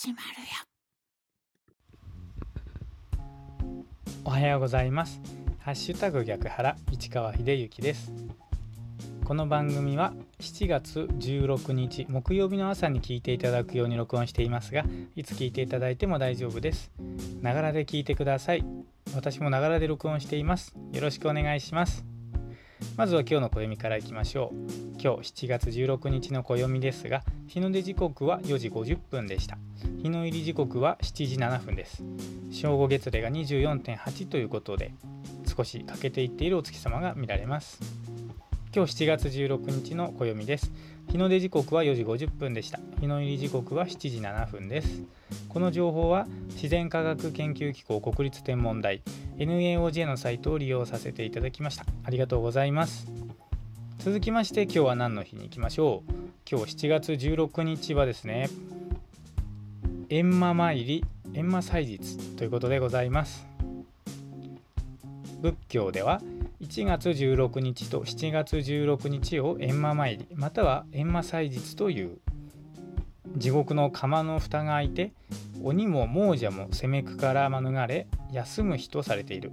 始まるよ。おはようございます。ハッシュタグ逆原市川秀幸です。この番組は7月16日木曜日の朝に聞いていただくように録音していますがいつ聞いていただいても大丈夫です。ながらで聞いてください。私もながらで録音しています。よろしくお願いします。まずは今日の暦からいきましょう。今日7月16日の暦ですが日の出時刻は4時50分でした。日の入り時刻は7時7分です。正午月齢が24.8ということで少し欠けていっているお月様が見られます。今日7月16日の暦です。日の出時刻は4時50分でした。日の入り時刻は7時7分です。この情報は自然科学研究機構国立天文台 NAOJ のサイトを利用させていただきました。ありがとうございます。続きまして今日は何の日に行きましょう。今日7月16日はですね閻魔参り閻魔祭日ということでございます。仏教では1月16日と7月16日を閻魔参りまたは閻魔祭日という地獄の釜の蓋が開いて鬼も亡者も攻めくから免れ休む日とされている。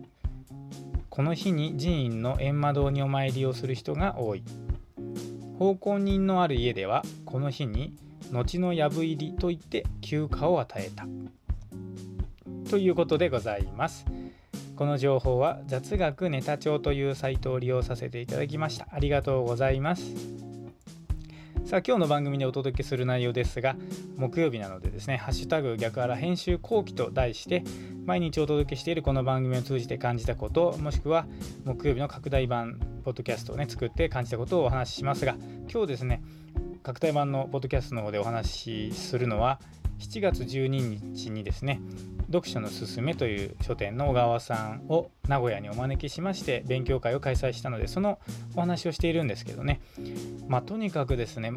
この日に寺院の閻魔堂にお参りをする人が多い。奉公人のある家ではこの日に後の藪入りといって休暇を与えた。ということでございます。この情報は雑学ネタ帳というサイトを利用させていただきました。ありがとうございます。さあ今日の番組でお届けする内容ですが木曜日なのでですね「ハッシュタグ逆腹編集後期」と題して毎日お届けしているこの番組を通じて感じたこともしくは木曜日の拡大版ポッドキャストをね作って感じたことをお話ししますが今日ですね拡大版のポッドキャストの方でお話しするのは7月12日にですね読書のすすめという書店の小川さんを名古屋にお招きしまして勉強会を開催したのでそのお話をしているんですけどね。まあとにかくですね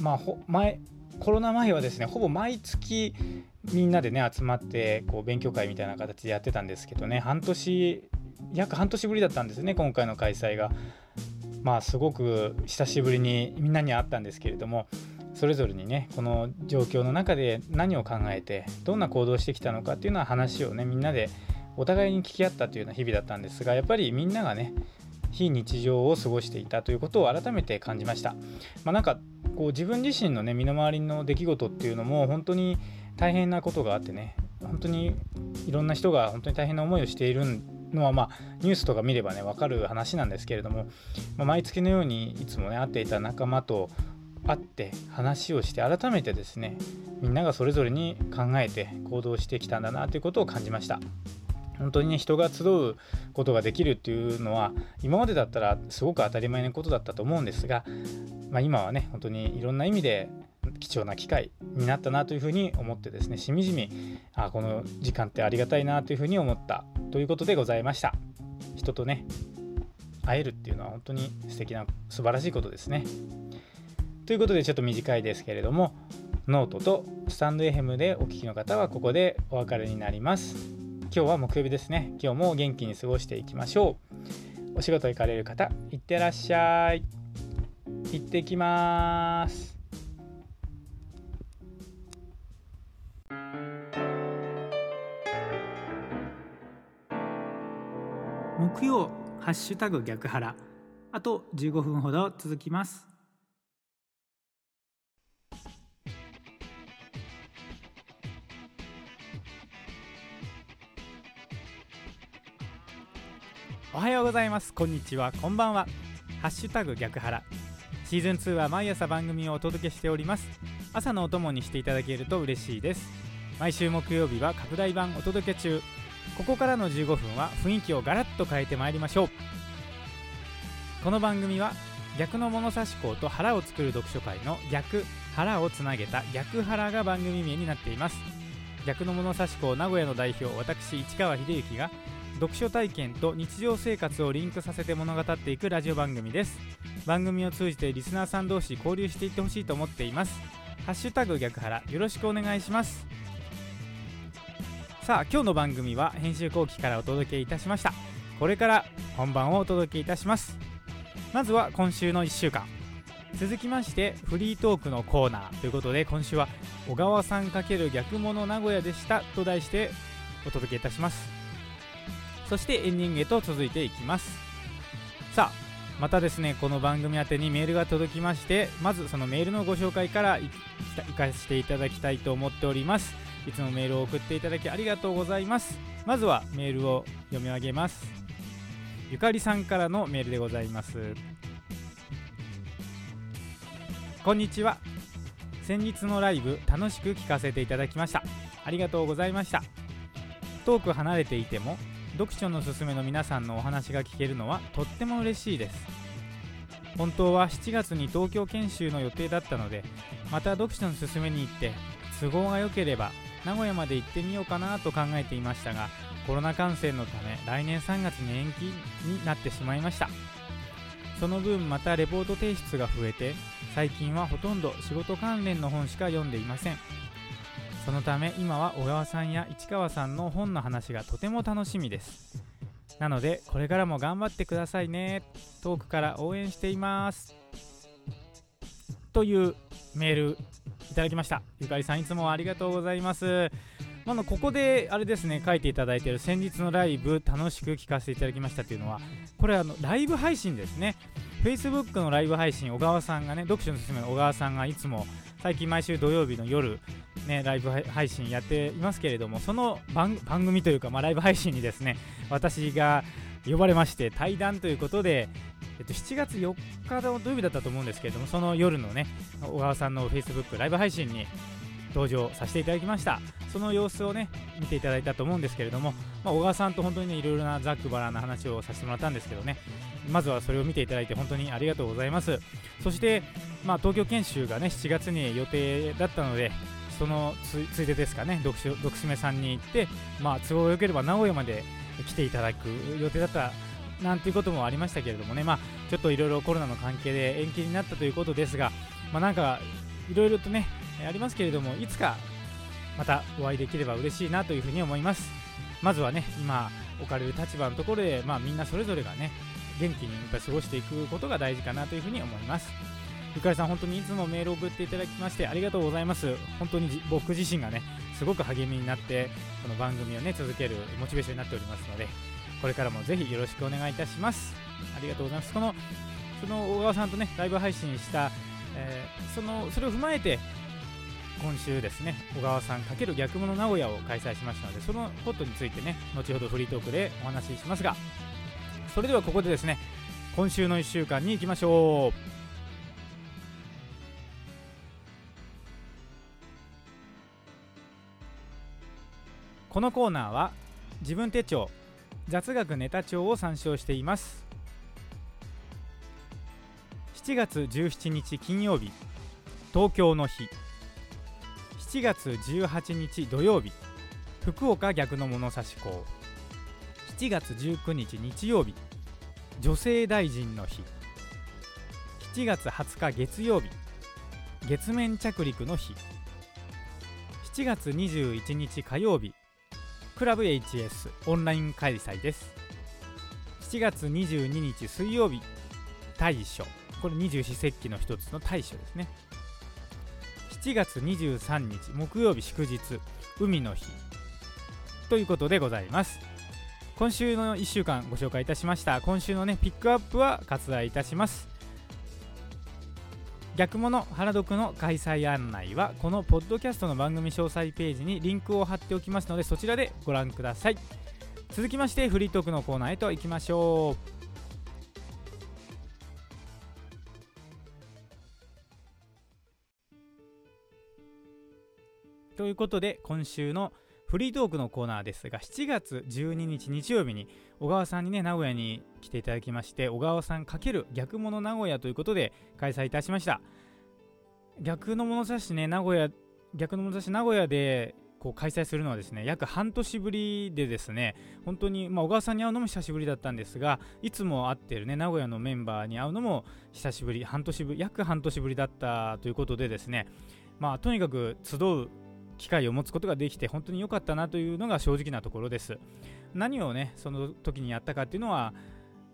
まあ前コロナ前はですねほぼ毎月みんなでね集まってこう勉強会みたいな形でやってたんですけどね。半年約半年ぶりだったんですね今回の開催が。まあすごく久しぶりにみんなに会ったんですけれども。それぞれにねこの状況の中で何を考えてどんな行動してきたのかっていうのは話をねみんなでお互いに聞き合ったというような日々だったんですがやっぱりみんながね非日常を過ごしていたということを改めて感じました。まあ、なんかこう自分自身のね身の回りの出来事っていうのも本当に大変なことがあってね本当にいろんな人が本当に大変な思いをしているのはまあニュースとか見ればね分かる話なんですけれども、まあ、毎月のようにいつもね会っていた仲間と会って話をして改めてですねみんながそれぞれに考えて行動してきたんだなということを感じました。本当にね人が集うことができるっていうのは今までだったらすごく当たり前のことだったと思うんですが、まあ、今はね本当にいろんな意味で貴重な機会になったなというふうに思ってですねしみじみあこの時間ってありがたいなというふうに思ったということでございました。人とね会えるっていうのは本当に素敵な素晴らしいことですね。ということでちょっと短いですけれどもノートとスタンド FM でお聞きの方はここでお別れになります。今日は木曜日ですね。今日も元気に過ごしていきましょう。お仕事行かれる方いってらっしゃい。行ってきます。木曜ハッシュタグ逆腹あと15分ほど続きます。おはようございます。こんにちは。こんばんは。ハッシュタグ逆腹シーズン2は毎朝番組をお届けしております。朝のお供にしていただけると嬉しいです。毎週木曜日は拡大版お届け中。ここからの15分は雰囲気をガラッと変えてまいりましょう。この番組は逆の物差し校と腹を作る読書会の逆腹をつなげた逆腹が番組名になっています。逆の物差し校名古屋の代表私市川秀幸が読書体験と日常生活をリンクさせて物語っていくラジオ番組です。番組を通じてリスナーさん同士交流していってほしいと思っています。ハッシュタグ逆腹よろしくお願いします。さあ今日の番組は編集後期からお届けいたしました。これから本番をお届けいたします。まずは今週の1週間。続きましてフリートークのコーナーということで今週は小川さん×逆物名古屋でしたと題してお届けいたします。そしてエンディングへと続いていきます。さあまたですねこの番組宛てにメールが届きましてまずそのメールのご紹介からいかせていただきたいと思っております。いつもメールを送っていただきありがとうございます。まずはメールを読み上げます。ゆかりさんからのメールでございます。こんにちは。先日のライブ楽しく聞かせていただきました。ありがとうございました。遠く離れていても読書のすすめの皆さんのお話が聞けるのはとっても嬉しいです。本当は7月に東京研修の予定だったのでまた読書のすすめに行って都合が良ければ名古屋まで行ってみようかなと考えていましたがコロナ感染のため来年3月に延期になってしまいました。その分またレポート提出が増えて最近はほとんど仕事関連の本しか読んでいませんそのため今は小川さんや市川さんの本の話がとても楽しみです。なのでこれからも頑張ってくださいね。遠くから応援しています。というメールいただきました。ゆかりさんいつもありがとうございます。まあ、ここであれですね書いていただいている先日のライブ楽しく聞かせていただきましたというのはこれあのライブ配信ですね。Facebook のライブ配信小川さんがね読書のすすめの小川さんがいつも最近毎週土曜日の夜ね、ライブ配信やっていますけれども、その番組というか、まあ、ライブ配信にですね、私が呼ばれまして、対談ということで、えっと、7月4日の土曜日だったと思うんですけれども、その夜のね、小川さんの Facebook ライブ配信に登場させていただきました。その様子をね見ていただいたと思うんですけれども、まあ、小川さんと本当にねいろいろなざっくばらんな話をさせてもらったんですけどねまずはそれを見ていただいて本当にありがとうございます。そして、まあ、東京研修がね7月に予定だったのでそのついでですかね、読書めさんに行って、まあ、都合よければ名古屋まで来ていただく予定だったなんていうこともありましたけれどもね、まあ、ちょっといろいろコロナの関係で延期になったということですが、まあ、なんかいろいろとね、ありますけれども、いつかまたお会いできれば嬉しいなというふうに思います。まずはね、今置かれる立場のところで、まあ、みんなそれぞれがね、元気にやっぱ過ごしていくことが大事かなというふうに思います。ゆかりさん、本当にいつもメールを送っていただきましてありがとうございます。本当に僕自身がね、すごく励みになって、この番組をね、続けるモチベーションになっておりますので、これからもぜひよろしくお願いいたします。ありがとうございます。この、その小川さんとね、ライブ配信した、えー、その、それを踏まえて、今週ですね、小川さん×逆物名古屋を開催しましたので、そのことについてね、後ほどフリートークでお話ししますが、それではここでですね、今週の1週間に行きましょう。このコーナーは自分手帳雑学ネタ帳を参照しています7月17日金曜日東京の日7月18日土曜日福岡逆の物差し校7月19日日曜日女性大臣の日。7月20日月曜日月面着陸の日。7月21日火曜日クラブ HS オンライン開催です。7月22日水曜日大暑これ二十四節気の一つの大暑ですね。7月23日木曜日祝日海の日。ということでございます。今週の1週間ご紹介いたしました。今週のねピックアップは割愛いたします。逆物原読の開催案内はこのポッドキャストの番組詳細ページにリンクを貼っておきますのでそちらでご覧ください。続きましてフリートークのコーナーへと行きましょう。ということで今週のフリートークのコーナーですが、7月12日日曜日に小川さんにね、名古屋に来ていただきまして、小川さん×逆物名古屋ということで開催いたしました。逆の物差しね、名古屋、逆の物差し名古屋でこう開催するのはですね、約半年ぶりでですね、本当に、まあ、小川さんに会うのも久しぶりだったんですが、いつも会ってるね、名古屋のメンバーに会うのも久しぶり、半年ぶり、約半年ぶりだったということでですね、まあ、とにかく集う機会を持つことができて本当に良かったなというのが正直なところです。何をねその時にやったかっていうのは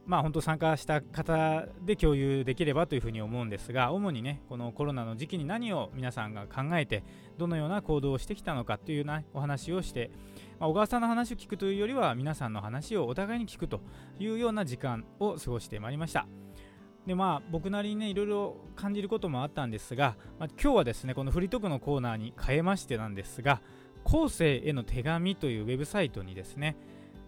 まあ本当参加した方で共有できればというふうに思うんですが主にねこのコロナの時期に何を皆さんが考えてどのような行動をしてきたのかというようなお話をして、まあ、小川さんの話を聞くというよりは皆さんの話をお互いに聞くというような時間を過ごしてまいりました。でまあ僕なりにねいろいろ感じることもあったんですが、まあ、今日はですねこのフリートークのコーナーに変えましてなんですが後世への手紙というウェブサイトにですね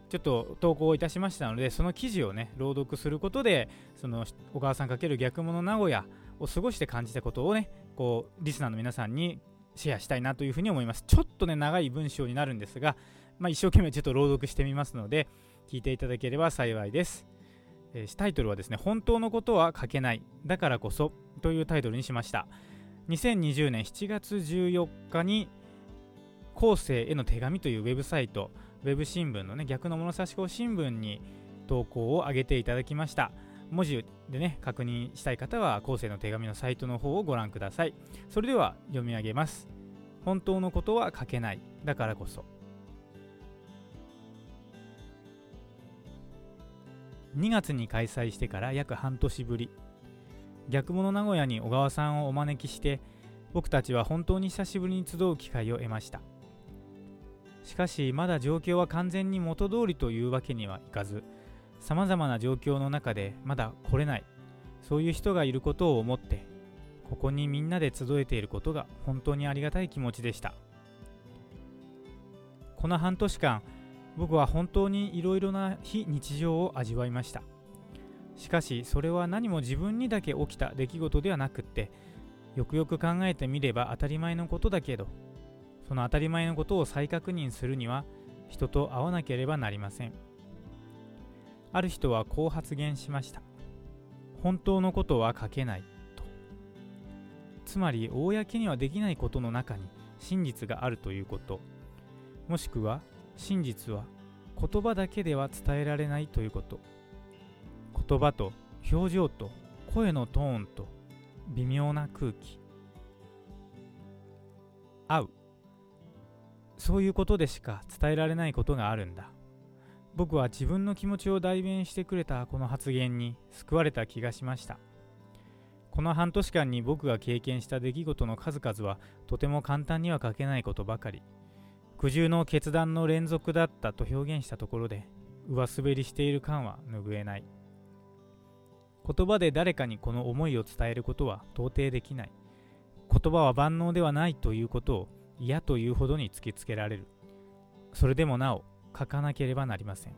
ちょっと投稿いたしましたのでその記事をね朗読することでそのお母さん×逆物名古屋を過ごして感じたことをねこうリスナーの皆さんにシェアしたいなというふうに思います。ちょっとね長い文章になるんですが、まあ、一生懸命ちょっと朗読してみますので聞いていただければ幸いです。タイトルはですね本当のことは書けないだからこそというタイトルにしました。2020年7月14日に後世への手紙というウェブサイトウェブ新聞のね逆の物差し子新聞に投稿を上げていただきました。文字でね確認したい方は後世の手紙のサイトの方をご覧ください。それでは読み上げます。本当のことは書けないだからこそ。2月に開催してから約半年ぶり。逆物名古屋に小川さんをお招きして僕たちは本当に久しぶりに集う機会を得ました。しかしまだ状況は完全に元通りというわけにはいかずさまざまな状況の中でまだ来れないそういう人がいることを思ってここにみんなで集えていることが本当にありがたい気持ちでした。この半年間僕は本当にいろいろな非日常を味わいました。しかしそれは何も自分にだけ起きた出来事ではなくってよくよく考えてみれば当たり前のことだけどその当たり前のことを再確認するには人と会わなければなりません。ある人はこう発言しました。本当のことは書けないと。つまり公にはできないことの中に真実があるということ。もしくは真実は言葉だけでは伝えられないということ。言葉と表情と声のトーンと微妙な空気。会う。そういうことでしか伝えられないことがあるんだ。僕は自分の気持ちを代弁してくれたこの発言に救われた気がしました。この半年間に僕が経験した出来事の数々はとても簡単には書けないことばかり。苦渋の決断の連続だったと表現したところで上滑りしている感は拭えない。言葉で誰かにこの思いを伝えることは到底できない。言葉は万能ではないということを嫌というほどに突きつけられる。それでもなお書かなければなりません。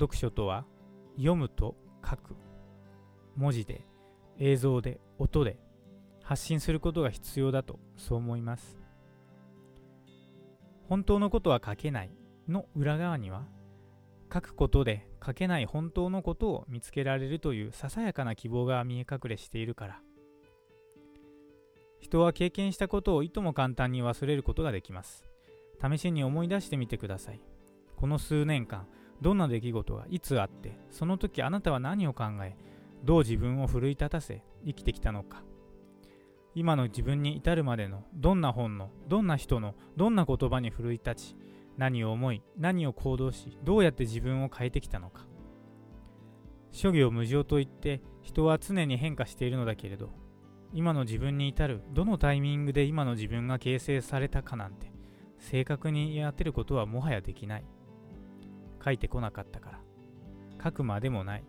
読書とは読むと書く。文字で映像で音で発信することが必要だとそう思います。本当のことは書けないの裏側には書くことで書けない本当のことを見つけられるというささやかな希望が見え隠れしているから人は経験したことをいとも簡単に忘れることができます。試しに思い出してみてください。この数年間、どんな出来事がいつあって、その時あなたは何を考え、どう自分を奮い立たせ、生きてきたのか。今の自分に至るまでのどんな本の、どんな人の、どんな言葉に奮い立ち、何を思い、何を行動し、どうやって自分を変えてきたのか。諸行無常といって人は常に変化しているのだけれど今の自分に至るどのタイミングで今の自分が形成されたかなんて正確に当てることはもはやできない。書いてこなかったから。書くまでもない。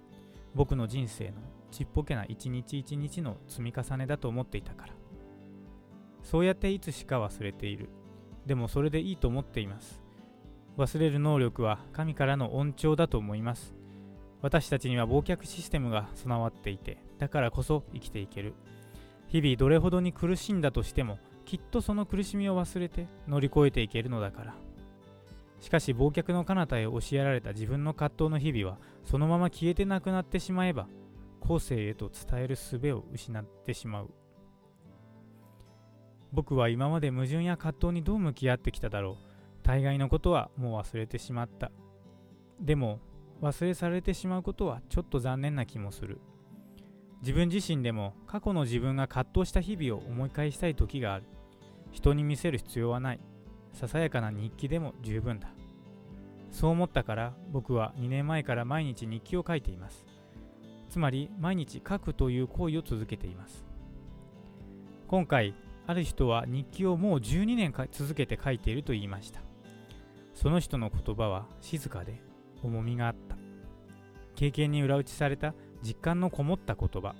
僕の人生のちっぽけな一日一日の積み重ねだと思っていたから。そうやっていつしか忘れている。でもそれでいいと思っています。忘れる能力は神からの恩寵だと思います。私たちには忘却システムが備わっていてだからこそ生きていける。日々どれほどに苦しんだとしてもきっとその苦しみを忘れて乗り越えていけるのだから。しかし忘却の彼方へ教えられた自分の葛藤の日々はそのまま消えてなくなってしまえば後世へと伝える術を失ってしまう。僕は今まで矛盾や葛藤にどう向き合ってきただろう。大概のことはもう忘れてしまった。でも忘れされてしまうことはちょっと残念な気もする。自分自身でも過去の自分が葛藤した日々を思い返したい時がある。人に見せる必要はない。ささやかな日記でも十分だ。そう思ったから僕は2年前から毎日日記を書いています。つまり毎日書くという行為を続けています。今回ある人は日記をもう12年続けて書いていると言いました。その人の言葉は静かで重みがあった。経験に裏打ちされた実感のこもった言葉。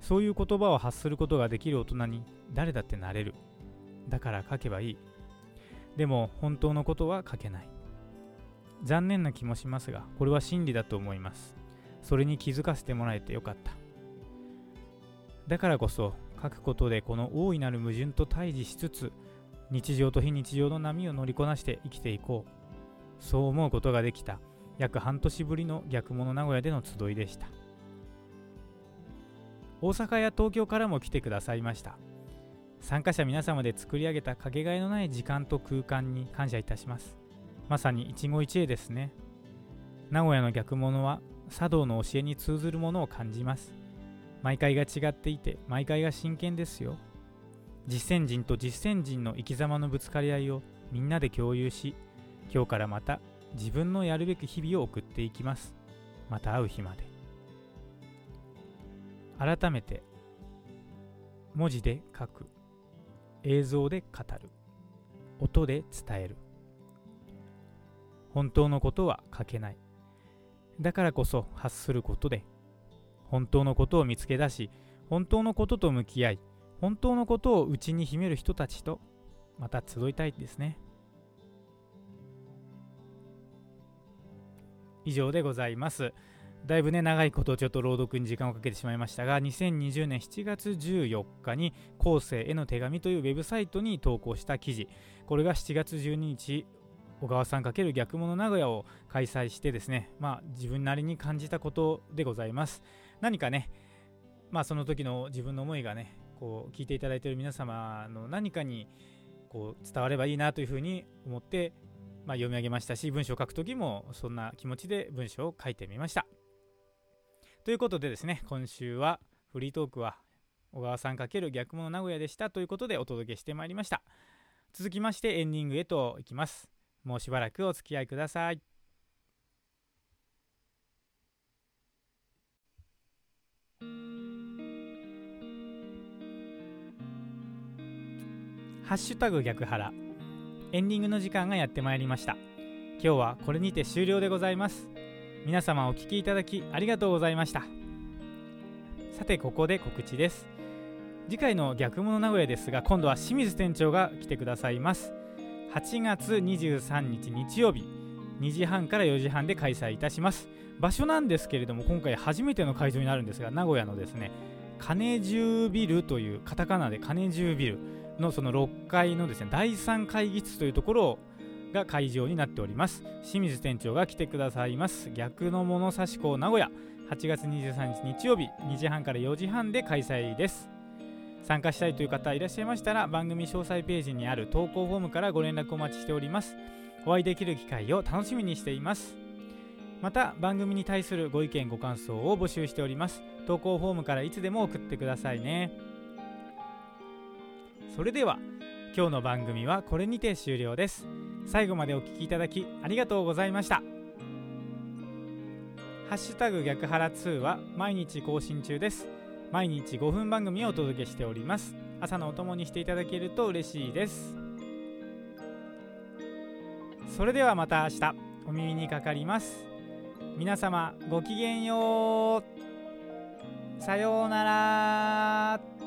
そういう言葉を発することができる大人に誰だってなれる。だから書けばいい。でも本当のことは書けない。残念な気もしますがこれは真理だと思います。それに気づかせてもらえてよかった。だからこそ書くことでこの大いなる矛盾と対峙しつつ日常と非日常の波を乗りこなして生きていこう。そう思うことができた。約半年ぶりの逆物名古屋での集いでした。大阪や東京からも来てくださいました。参加者皆様で作り上げたかけがえのない時間と空間に感謝いたします。まさに一期一会ですね。名古屋の逆物は茶道の教えに通ずるものを感じます。毎回が違っていて毎回が真剣ですよ。実践人と実践人の生き様のぶつかり合いをみんなで共有し今日からまた自分のやるべき日々を送っていきます。また会う日まで。改めて文字で書く。映像で語る。音で伝える。本当のことは書けない。だからこそ発することで本当のことを見つけ出し本当のことと向き合い本当のことを内に秘める人たちとまた集いたいですね。以上でございます。だいぶね長いことちょっと朗読に時間をかけてしまいましたが2020年7月14日に後世への手紙というウェブサイトに投稿した記事。これが7月12日小川さん×逆物名古屋を開催してですねまあ自分なりに感じたことでございます。何かねまあその時の自分の思いがねこう聞いていただいている皆様の何かにこう伝わればいいなというふうに思って、まあ、読み上げましたし文章を書く時もそんな気持ちで文章を書いてみました。ということでですね今週はフリートークは小川さん×逆物名古屋でしたということでお届けしてまいりました。続きましてエンディングへといきます。もうしばらくお付き合いください。ハッシュタグ逆腹。エンディングの時間がやってまいりました。今日はこれにて終了でございます。皆様お聴きいただきありがとうございました。さてここで告知です。次回の逆物名古屋ですが今度は清水店長が来てくださいます。8月23日日曜日。2時半から4時半で開催いたします。場所なんですけれども今回初めての会場になるんですが名古屋のですね金十ビルというカタカナで金十ビルのその6階のですね第3会議室というところが会場になっております。清水店長が来てくださいます。逆の物差し校名古屋。8月23日日曜日2時半から4時半で開催です。参加したいという方いらっしゃいましたら番組詳細ページにある投稿フォームからご連絡お待ちしております。お会いできる機会を楽しみにしています。また番組に対するご意見ご感想を募集しております。投稿フォームからいつでも送ってくださいね。それでは今日の番組はこれにて終了です。最後までお聴きいただきありがとうございました。ハッシュタグ逆腹2は毎日更新中です。毎日5分番組をお届けしております。朝のお供にしていただけると嬉しいです。それではまた明日お耳にかかります。皆様ごきげんよう。さようなら。